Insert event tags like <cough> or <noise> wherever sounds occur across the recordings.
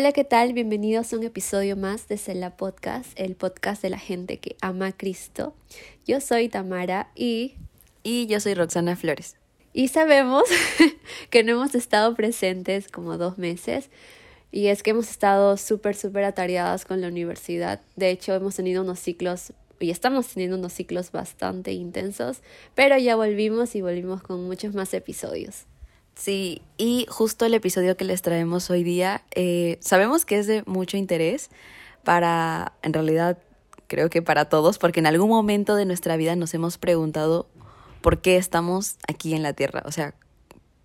Hola, ¿qué tal? Bienvenidos a un episodio más de Cela Podcast, el podcast de la gente que ama a Cristo. Yo soy Tamara y... Y yo soy Roxana Flores. Y sabemos <laughs> que no hemos estado presentes como dos meses. Y es que hemos estado súper, súper atareadas con la universidad. De hecho, hemos tenido unos ciclos y estamos teniendo unos ciclos bastante intensos, pero ya volvimos y volvimos con muchos más episodios. Sí, y justo el episodio que les traemos hoy día, eh, sabemos que es de mucho interés para, en realidad, creo que para todos, porque en algún momento de nuestra vida nos hemos preguntado por qué estamos aquí en la Tierra, o sea,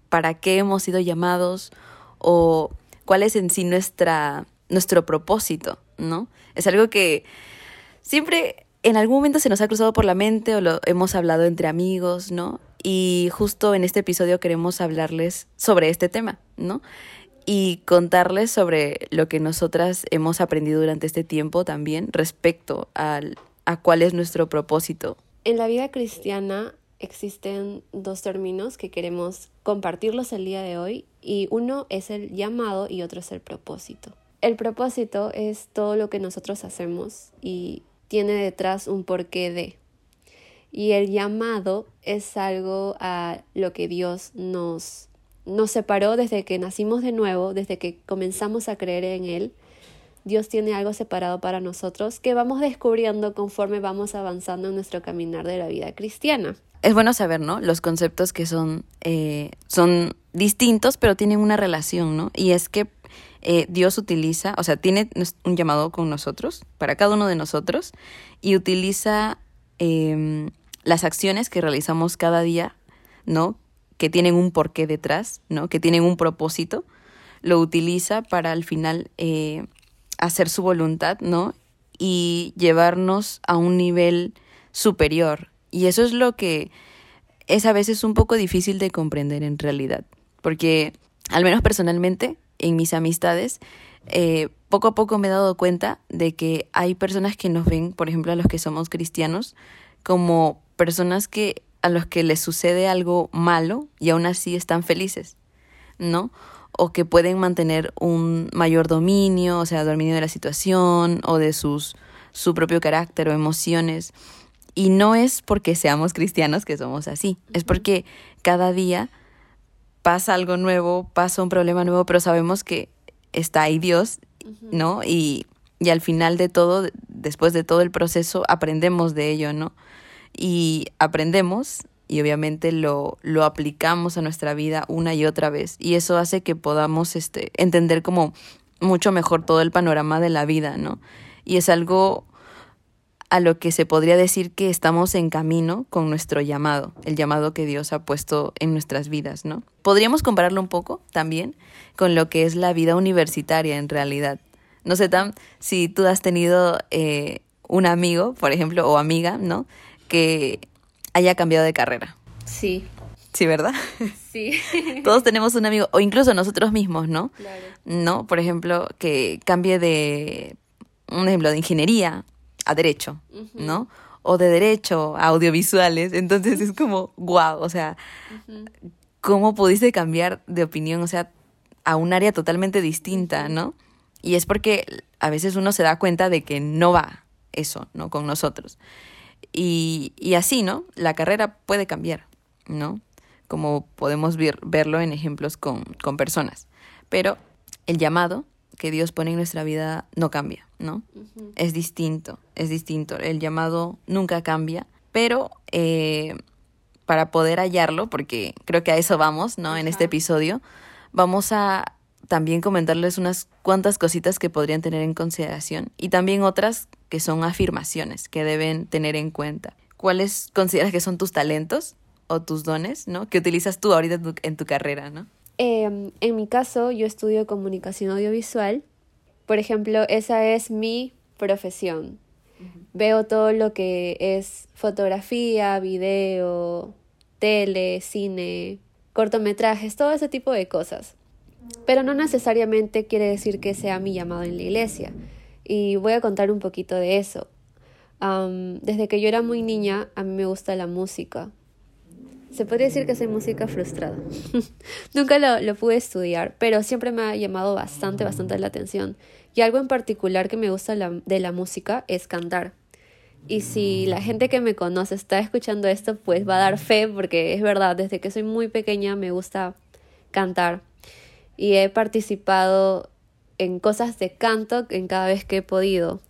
para qué hemos sido llamados o cuál es en sí nuestra, nuestro propósito, ¿no? Es algo que siempre en algún momento se nos ha cruzado por la mente o lo hemos hablado entre amigos, ¿no? Y justo en este episodio queremos hablarles sobre este tema, ¿no? Y contarles sobre lo que nosotras hemos aprendido durante este tiempo también respecto a cuál es nuestro propósito. En la vida cristiana existen dos términos que queremos compartirlos el día de hoy y uno es el llamado y otro es el propósito. El propósito es todo lo que nosotros hacemos y tiene detrás un porqué de. Y el llamado es algo a lo que Dios nos, nos separó desde que nacimos de nuevo, desde que comenzamos a creer en Él. Dios tiene algo separado para nosotros que vamos descubriendo conforme vamos avanzando en nuestro caminar de la vida cristiana. Es bueno saber, ¿no? Los conceptos que son, eh, son distintos, pero tienen una relación, ¿no? Y es que eh, Dios utiliza, o sea, tiene un llamado con nosotros, para cada uno de nosotros, y utiliza eh, las acciones que realizamos cada día, ¿no? Que tienen un porqué detrás, ¿no? Que tienen un propósito, lo utiliza para al final eh, hacer su voluntad, ¿no? Y llevarnos a un nivel superior. Y eso es lo que es a veces un poco difícil de comprender en realidad. Porque, al menos personalmente, en mis amistades, eh, poco a poco me he dado cuenta de que hay personas que nos ven, por ejemplo, a los que somos cristianos, como personas que a los que les sucede algo malo y aún así están felices, ¿no? O que pueden mantener un mayor dominio, o sea, dominio de la situación o de sus su propio carácter o emociones. Y no es porque seamos cristianos que somos así, es porque cada día pasa algo nuevo, pasa un problema nuevo, pero sabemos que está ahí Dios, ¿no? Y, y al final de todo, después de todo el proceso, aprendemos de ello, ¿no? Y aprendemos y obviamente lo, lo aplicamos a nuestra vida una y otra vez y eso hace que podamos este, entender como mucho mejor todo el panorama de la vida, ¿no? Y es algo a lo que se podría decir que estamos en camino con nuestro llamado, el llamado que Dios ha puesto en nuestras vidas, ¿no? Podríamos compararlo un poco también con lo que es la vida universitaria en realidad. No sé, Tam, si tú has tenido eh, un amigo, por ejemplo, o amiga, ¿no? Que haya cambiado de carrera. Sí. Sí, ¿verdad? Sí. <laughs> Todos tenemos un amigo, o incluso nosotros mismos, ¿no? Claro. ¿No? Por ejemplo, que cambie de, un ejemplo, de ingeniería a derecho, ¿no? O de derecho a audiovisuales. Entonces es como, wow, o sea, ¿cómo pudiste cambiar de opinión? O sea, a un área totalmente distinta, ¿no? Y es porque a veces uno se da cuenta de que no va eso, ¿no? Con nosotros. Y, y así, ¿no? La carrera puede cambiar, ¿no? Como podemos ver, verlo en ejemplos con, con personas. Pero el llamado que Dios pone en nuestra vida no cambia, ¿no? Es distinto, es distinto. El llamado nunca cambia, pero eh, para poder hallarlo, porque creo que a eso vamos, ¿no? En este episodio, vamos a también comentarles unas cuantas cositas que podrían tener en consideración y también otras que son afirmaciones que deben tener en cuenta. ¿Cuáles consideras que son tus talentos o tus dones, ¿no? Que utilizas tú ahorita en tu, carrera, ¿no? Em, en mi caso, yo estudio comunicación audiovisual. Por ejemplo, esa es mi profesión. Veo todo lo que es fotografía, video, tele, cine, cortometrajes, todo ese tipo de cosas. Pero no necesariamente quiere decir que sea mi llamado en la iglesia. Y voy a contar un poquito de eso. desde que yo era muy niña, a mí me gusta la música. se podría decir que soy música frustrada. <laughs> Nunca lo, lo, pude estudiar, pero siempre me ha llamado bastante, bastante la atención. Y algo en particular que me gusta de la música es cantar. Y si la gente que me conoce está escuchando esto, pues va a dar fe, porque es verdad, desde que soy muy pequeña me gusta cantar. Y he participado en cosas de canto en cada vez que he podido.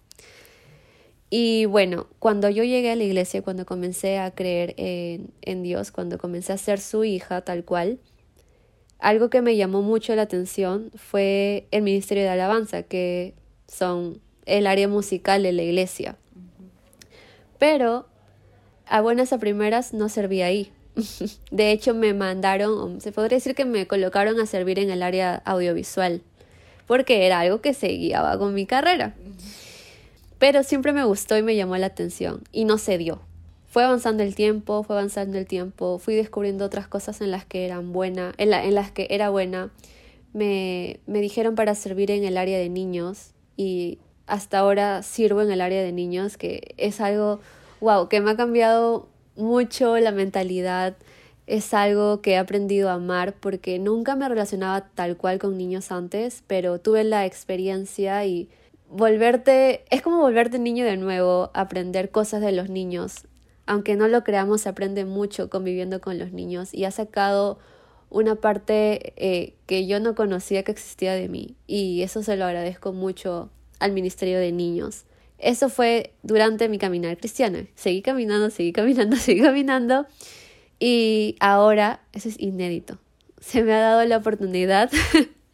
Y bueno, cuando yo llegué a la iglesia, cuando comencé a creer en, en, Dios, cuando comencé a ser su hija tal cual, algo que me llamó mucho la atención fue el ministerio de alabanza, que son el área musical de la iglesia. Pero a buenas a primeras no serví ahí. <laughs> De hecho, me mandaron, se podría decir que me colocaron a servir en el área audiovisual, porque era algo que se guiaba con mi carrera. Pero siempre me gustó y me llamó la atención y no se dio. Fue avanzando el tiempo, fue avanzando el tiempo, fui descubriendo otras cosas en las que eran buena, en, en las que era buena. Me, me dijeron para servir en el área de niños y hasta ahora sirvo en el área de niños, que es algo, wow, que me ha cambiado mucho la mentalidad. Es algo que he aprendido a amar porque nunca me relacionaba tal cual con niños antes, pero tuve la experiencia y volverte, es como volverte niño de nuevo, aprender cosas de los niños. Aunque no lo creamos, se aprende mucho conviviendo con los niños y ha sacado una parte eh, que yo no conocía que existía de mí y eso se lo agradezco mucho al Ministerio de Niños. Eso fue durante mi caminar cristiano. Seguí caminando, seguí caminando, <laughs> seguí caminando y ahora eso es inédito. Se me ha dado la oportunidad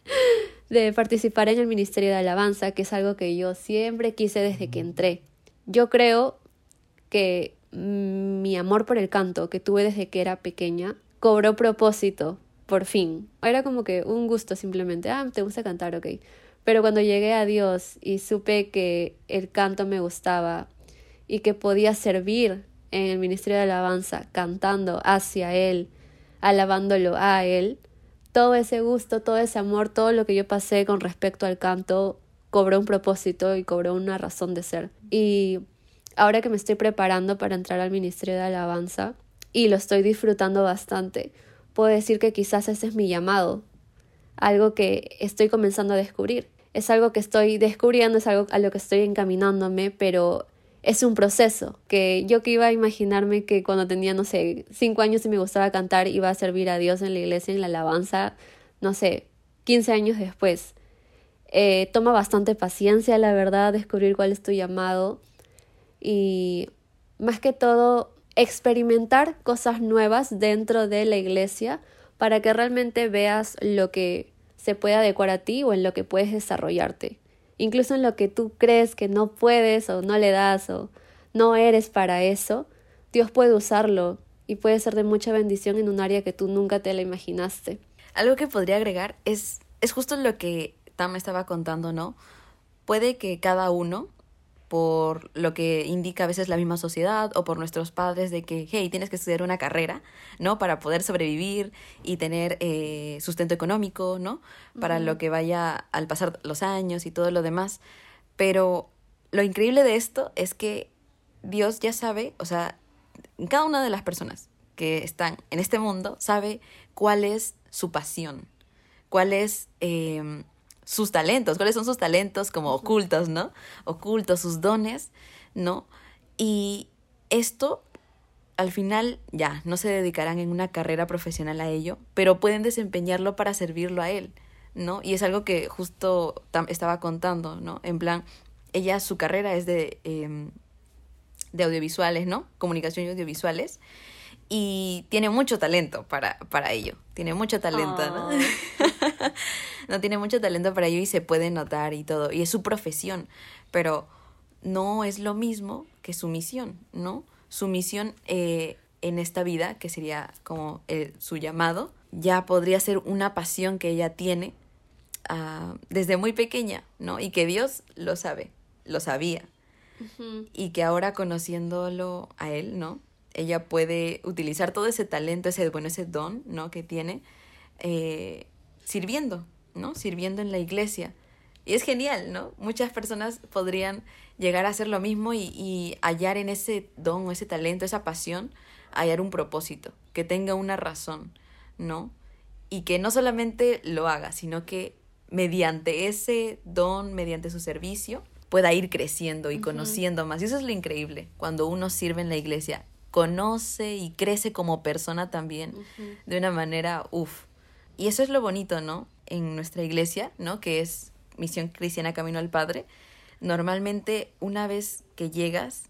<laughs> de participar en el Ministerio de Alabanza, que es algo que yo siempre quise desde que entré. Yo creo que mi amor por el canto que tuve desde que era pequeña cobró propósito, por fin. Era como que un gusto simplemente, ah, te gusta cantar, ok. Pero cuando llegué a Dios y supe que el canto me gustaba y que podía servir en el Ministerio de Alabanza cantando hacia Él, alabándolo a Él, todo ese gusto, todo ese amor, todo lo que yo pasé con respecto al canto cobró un propósito y cobró una razón de ser. Y ahora que me estoy preparando para entrar al Ministerio de Alabanza y lo estoy disfrutando bastante, puedo decir que quizás ese es mi llamado, algo que estoy comenzando a descubrir. Es algo que estoy descubriendo, es algo a lo que estoy encaminándome, pero es un proceso que yo que iba a imaginarme que cuando tenía, no sé, cinco años y me gustaba cantar, iba a servir a Dios en la iglesia, en la alabanza, no sé, 15 años después. Eh, toma bastante paciencia, la verdad, descubrir cuál es tu llamado y más que todo experimentar cosas nuevas dentro de la iglesia para que realmente veas lo que se puede adecuar a ti o en lo que puedes desarrollarte incluso en lo que tú crees que no puedes o no le das o no eres para eso, Dios puede usarlo y puede ser de mucha bendición en un área que tú nunca te la imaginaste. Algo que podría agregar es, es justo lo que Tam estaba contando, ¿no? Puede que cada uno por lo que indica a veces la misma sociedad o por nuestros padres de que, hey, tienes que estudiar una carrera, ¿no? Para poder sobrevivir y tener eh, sustento económico, ¿no? Para lo que vaya al pasar los años y todo lo demás. Pero lo increíble de esto es que Dios ya sabe, o sea, cada una de las personas que están en este mundo sabe cuál es su pasión, cuál es... Eh, sus talentos, cuáles son sus talentos como ocultos, ¿no? Ocultos, sus dones, ¿no? Y esto al final ya no se dedicarán en una carrera profesional a ello, pero pueden desempeñarlo para servirlo a él, ¿no? Y es algo que justo estaba contando, ¿no? En plan, ella su carrera es de, em, de audiovisuales, ¿no? Comunicación y audiovisuales. Y tiene mucho talento para, para ello. Tiene mucho talento, ¿no? <laughs> no tiene mucho talento para ello y se puede notar y todo. Y es su profesión, pero no es lo mismo que su misión, ¿no? Su misión eh, en esta vida, que sería como su llamado, ya podría ser una pasión que ella tiene ah, desde muy pequeña, ¿no? Y que Dios lo sabe, lo sabía. Y que ahora conociéndolo a él, ¿no? Ella puede utilizar todo ese talento, ese, bueno, ese don, ¿no? Que tiene, eh, sirviendo, ¿no? Sirviendo en la iglesia. Y es genial, ¿no? Muchas personas podrían llegar a hacer lo mismo y, hallar en ese don, ese talento, esa pasión, hallar un propósito, que tenga una razón, ¿no? Y que no solamente lo haga, sino que mediante ese don, mediante su servicio, pueda ir creciendo y conociendo más. Y eso es lo increíble, cuando uno sirve en la iglesia, conoce y crece como persona también, de una manera, uff. Y eso es lo bonito, ¿no? En nuestra iglesia, ¿no? Que es Misión Cristiana Camino al Padre. Normalmente, una vez que llegas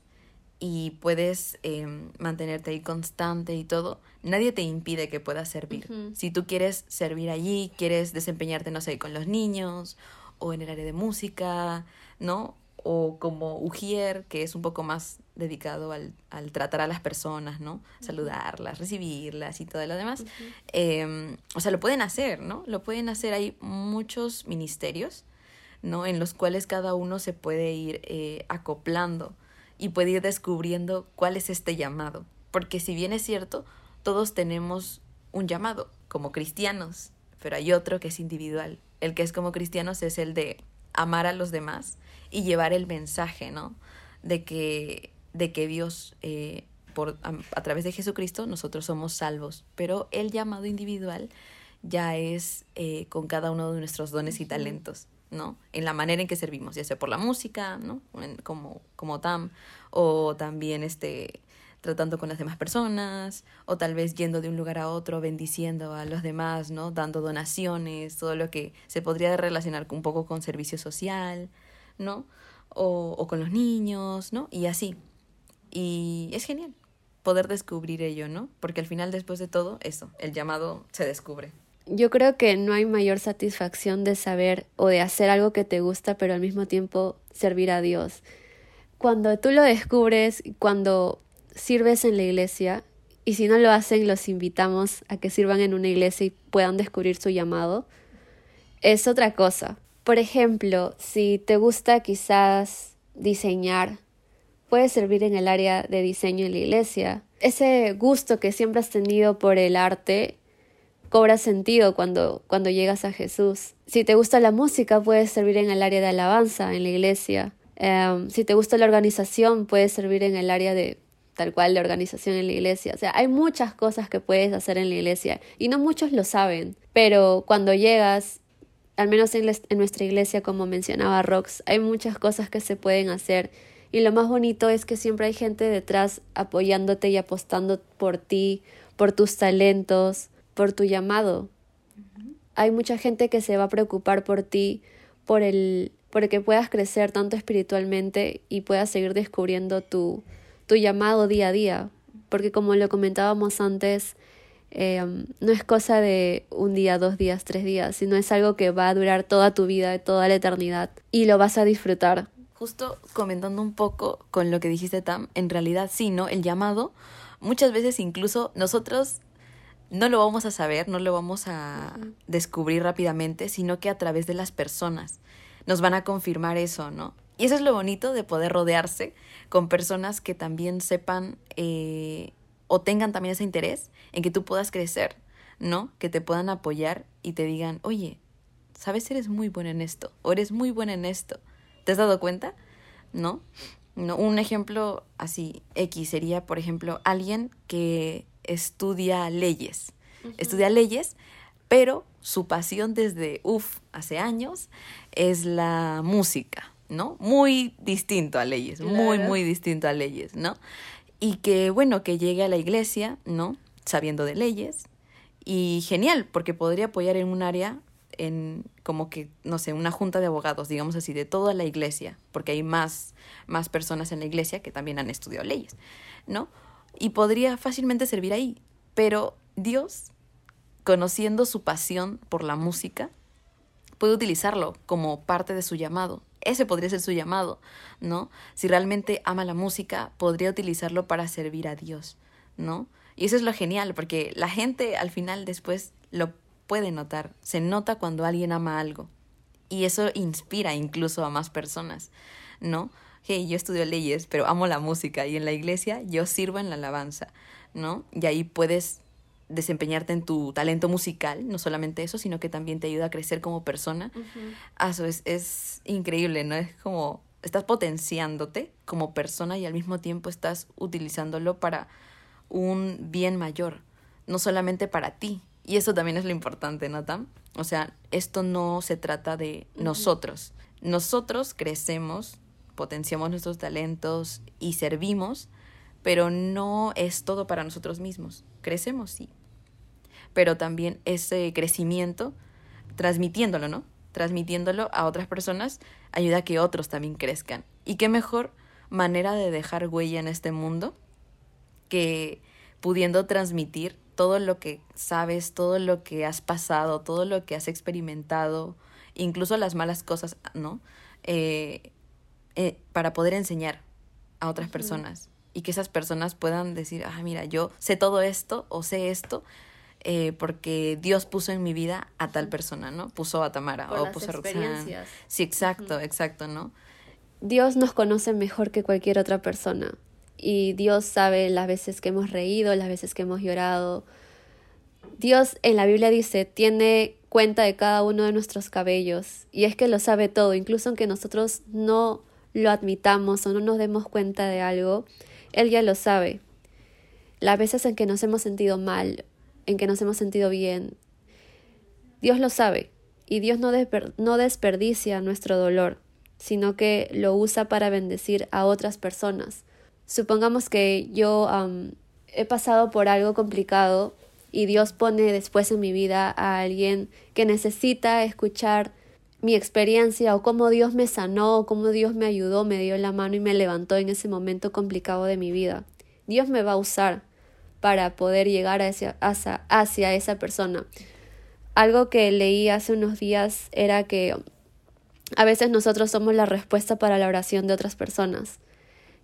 y puedes em, mantenerte ahí constante y todo, nadie te impide que puedas servir. Si tú quieres servir allí, quieres desempeñarte, no sé, con los niños o en el área de música, ¿no? O como Ujier, que es un poco más dedicado al, al tratar a las personas, ¿no? Saludarlas, recibirlas y todo lo demás. Em, o sea, lo pueden hacer, ¿no? Lo pueden hacer. Hay muchos ministerios, ¿no? En los cuales cada uno se puede ir eh, acoplando y puede ir descubriendo cuál es este llamado. Porque si bien es cierto, todos tenemos un llamado como cristianos, pero hay otro que es individual. El que es como cristianos es el de amar a los demás y llevar el mensaje, ¿no? De que, de que Dios, eh, por, a, través de Jesucristo, nosotros somos salvos. Pero el llamado individual ya es eh, con cada uno de nuestros dones y talentos. ¿no? En la manera en que servimos, ya sea por la música, ¿no? como, como TAM, o también este, tratando con las demás personas, o tal vez yendo de un lugar a otro, bendiciendo a los demás, ¿no? Dando donaciones, todo lo que se podría relacionar un poco con servicio social, ¿no? O, o con los niños, ¿no? Y así. Y es genial poder descubrir ello, ¿no? Porque al final, después de todo, eso, el llamado se descubre yo creo que no hay mayor satisfacción de saber o de hacer algo que te gusta, pero al mismo tiempo servir a Dios. Cuando tú lo descubres, cuando sirves en la iglesia, y si no lo hacen, los invitamos a que sirvan en una iglesia y puedan descubrir su llamado, es otra cosa. Por ejemplo, si te gusta quizás diseñar, puedes servir en el área de diseño en la iglesia. Ese gusto que siempre has tenido por el arte cobra sentido cuando, cuando llegas a Jesús. Si te gusta la música, puedes servir en el área de alabanza en la iglesia. Em, si te gusta la organización, puedes servir en el área de tal cual de organización en la iglesia. O sea, hay muchas cosas que puedes hacer en la iglesia y no muchos lo saben, pero cuando llegas, al menos en, en nuestra iglesia, como mencionaba Rox, hay muchas cosas que se pueden hacer y lo más bonito es que siempre hay gente detrás apoyándote y apostando por ti, por tus talentos, por tu llamado. Hay mucha gente que se va a preocupar por ti, por el, por que puedas crecer tanto espiritualmente y puedas seguir descubriendo tu, tu llamado día a día. Porque como lo comentábamos antes, em, no es cosa de un día, dos días, tres días, sino es algo que va a durar toda tu vida, toda la eternidad, y lo vas a disfrutar. Justo comentando un poco con lo que dijiste, Tam, en realidad sí, ¿no? El llamado, muchas veces incluso nosotros no lo vamos a saber, no lo vamos a descubrir rápidamente, sino que a través de las personas nos van a confirmar eso, ¿no? Y eso es lo bonito de poder rodearse con personas que también sepan eh, o tengan también ese interés en que tú puedas crecer, ¿no? Que te puedan apoyar y te digan, oye, sabes, eres muy buena en esto, o eres muy buena en esto. ¿Te has dado cuenta? ¿No? no un ejemplo así, X, sería, por ejemplo, alguien que estudia leyes. Estudia leyes, pero su pasión desde, uff, hace años, es la música, ¿no? Muy distinto a leyes, muy, muy distinto a leyes, ¿no? Y que, bueno, que llegue a la iglesia, ¿no? Sabiendo de leyes. Y genial, porque podría apoyar en un área, en como que, no sé, una junta de abogados, digamos así, de toda la iglesia, porque hay más, más personas en la iglesia que también han estudiado leyes, ¿no? y podría fácilmente servir ahí. Pero Dios, conociendo su pasión por la música, puede utilizarlo como parte de su llamado. Ese podría ser su llamado, ¿no? Si realmente ama la música, podría utilizarlo para servir a Dios, ¿no? Y eso es lo genial, porque la gente al final después lo puede notar. Se nota cuando alguien ama algo. Y eso inspira incluso a más personas, ¿no? hey, yo estudio leyes, pero amo la música y en la iglesia yo sirvo en la alabanza, ¿no? Y ahí puedes desempeñarte en tu talento musical, no solamente eso, sino que también te ayuda a crecer como persona. Eso es, es increíble, ¿no? Es como estás potenciándote como persona y al mismo tiempo estás utilizándolo para un bien mayor, no solamente para ti. Y eso también es lo importante, ¿no, Tam? O sea, esto no se trata de nosotros. Nosotros crecemos, potenciamos nuestros talentos y servimos, pero no es todo para nosotros mismos. Crecemos, sí. Pero también ese crecimiento, transmitiéndolo, ¿no? Transmitiéndolo a otras personas, ayuda a que otros también crezcan. Y qué mejor manera de dejar huella en este mundo que pudiendo transmitir todo lo que sabes, todo lo que has pasado, todo lo que has experimentado, incluso las malas cosas, ¿no? Eh, eh, para poder enseñar a otras personas y que esas personas puedan decir, ah, mira, yo sé todo esto o sé esto eh, porque Dios puso en mi vida a tal persona, ¿no? Puso a Tamara o puso a Roxana. Sí, exacto, exacto, ¿no? Dios nos conoce mejor que cualquier otra persona y Dios sabe las veces que hemos reído, las veces que hemos llorado. Dios en la Biblia dice, tiene cuenta de cada uno de nuestros cabellos y es que lo sabe todo, incluso aunque nosotros no lo admitamos o no nos demos cuenta de algo, Él ya lo sabe. Las veces en que nos hemos sentido mal, en que nos hemos sentido bien, Dios lo sabe y Dios no, no desperdicia nuestro dolor, sino que lo usa para bendecir a otras personas. Supongamos que yo he pasado por algo complicado y Dios pone después en mi vida a alguien que necesita escuchar mi experiencia o cómo Dios me sanó, o cómo Dios me ayudó, me dio la mano y me levantó en ese momento complicado de mi vida. Dios me va a usar para poder llegar hacia, hacia, hacia esa persona. Algo que leí hace unos días era que a veces nosotros somos la respuesta para la oración de otras personas.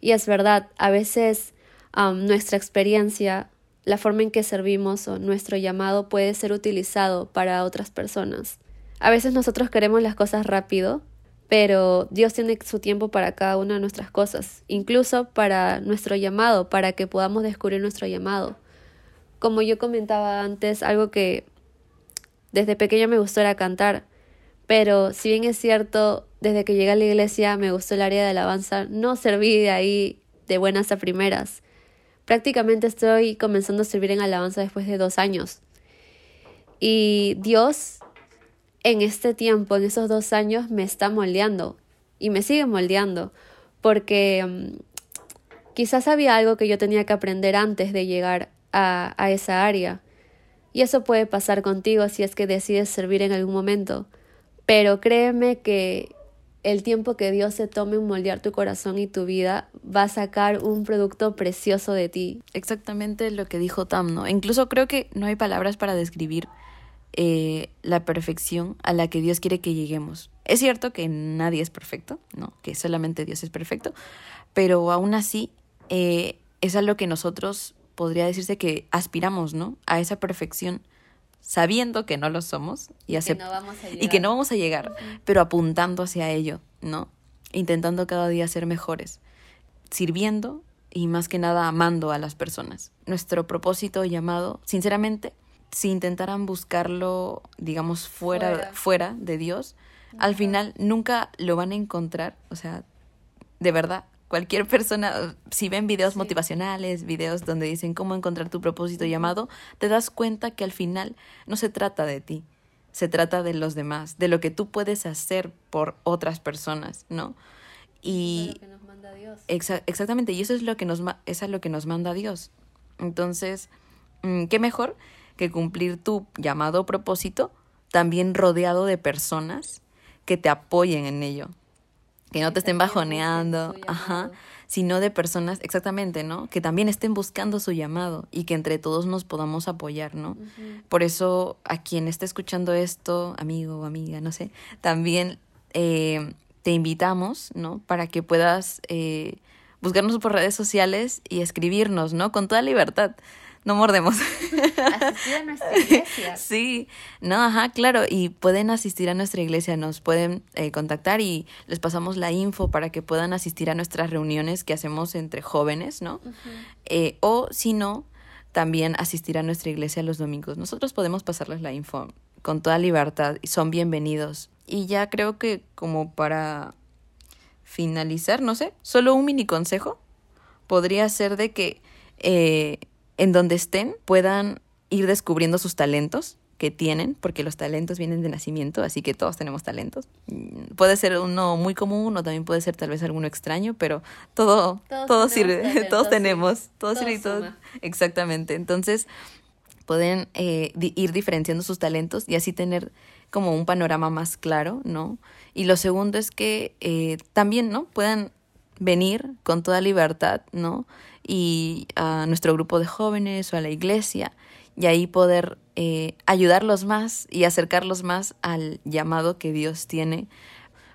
Y es verdad, a veces nuestra experiencia, la forma en que servimos o nuestro llamado puede ser utilizado para otras personas. A veces nosotros queremos las cosas rápido, pero Dios tiene su tiempo para cada una de nuestras cosas, incluso para nuestro llamado, para que podamos descubrir nuestro llamado. Como yo comentaba antes, algo que desde pequeña me gustó era cantar, pero si bien es cierto, desde que llegué a la iglesia me gustó el área de alabanza, no serví de ahí de buenas a primeras. Prácticamente estoy comenzando a servir en alabanza después de dos años. Y Dios en este tiempo, en esos dos años, me está moldeando y me sigue moldeando porque mm, quizás había algo que yo tenía que aprender antes de llegar a, esa área. Y eso puede pasar contigo si es que decides servir en algún momento. Pero créeme que el tiempo que Dios se tome en moldear tu corazón y tu vida va a sacar un producto precioso de ti. Exactamente lo que dijo Tam, ¿no? Incluso creo que no hay palabras para describir eh, la perfección a la que Dios quiere que lleguemos. Es cierto que nadie es perfecto, ¿no? Que solamente Dios es perfecto, pero aún así eh, es a lo que nosotros podría decirse que aspiramos, ¿no? A esa perfección, sabiendo que no lo somos y, que no vamos a y que no vamos a llegar, pero apuntando hacia ello, ¿no? Intentando cada día ser mejores, sirviendo y más que nada amando a las personas. Nuestro propósito llamado, sinceramente, si intentaran buscarlo, digamos, fuera, fuera. de Dios, al final nunca lo van a encontrar. O sea, de verdad, cualquier persona, si ven videos motivacionales, videos donde dicen cómo encontrar tu propósito llamado, te das cuenta que al final no se trata de ti, se trata de los demás, de lo que tú puedes hacer por otras personas, ¿no? Y lo que nos manda Dios. exactamente, y eso es lo que nos eso es lo que nos manda Dios. Entonces, mm, qué mejor que cumplir tu llamado propósito, también rodeado de personas que te apoyen en ello, que no te estén bajoneando, ajá, sino de personas, exactamente, ¿no? Que también estén buscando su llamado y que entre todos nos podamos apoyar, ¿no? Por eso a quien esté escuchando esto, amigo o amiga, no sé, también eh, te invitamos, ¿no? Para que puedas eh, buscarnos por redes sociales y escribirnos, ¿no? Con toda libertad no mordemos. Asistir a nuestra iglesia. <laughs> Sí, no, ajá, claro, y pueden asistir a nuestra iglesia, nos pueden eh, contactar y les pasamos la info para que puedan asistir a nuestras reuniones que hacemos entre jóvenes, ¿no? Eh, o si no, también asistir a nuestra iglesia los domingos. Nosotros podemos pasarles la info con toda libertad y son bienvenidos. Y ya creo que como para finalizar, no sé, solo un mini consejo podría ser de que eh, en donde estén puedan ir descubriendo sus talentos que tienen, porque los talentos vienen de nacimiento, así que todos tenemos talentos. Mm, puede ser uno muy común o también puede ser tal vez alguno extraño, pero todo, Todos todo sirve, <laughs> talentos, todos sí. tenemos, todo Todo sirve y todo-. Exactamente. Entonces, pueden eh, di- ir diferenciando sus talentos y así tener como un panorama más claro, ¿no? Y lo segundo es que eh, también, ¿no? Puedan venir con toda libertad, ¿no? Y a nuestro grupo de jóvenes o a la iglesia y ahí poder eh, ayudarlos más y acercarlos más al llamado que Dios tiene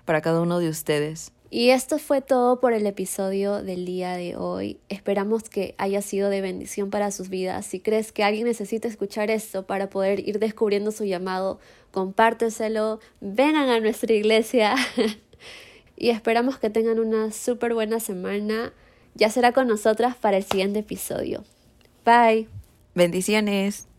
para cada uno de ustedes. Y esto fue todo por el episodio del día de hoy. Esperamos que haya sido de bendición para sus vidas. Si crees que alguien necesita escuchar esto para poder ir descubriendo su llamado, compárteselo, vengan a nuestra iglesia <laughs> y esperamos que tengan una súper buena semana. Ya será con nosotras para el siguiente episodio. Bye. Bendiciones.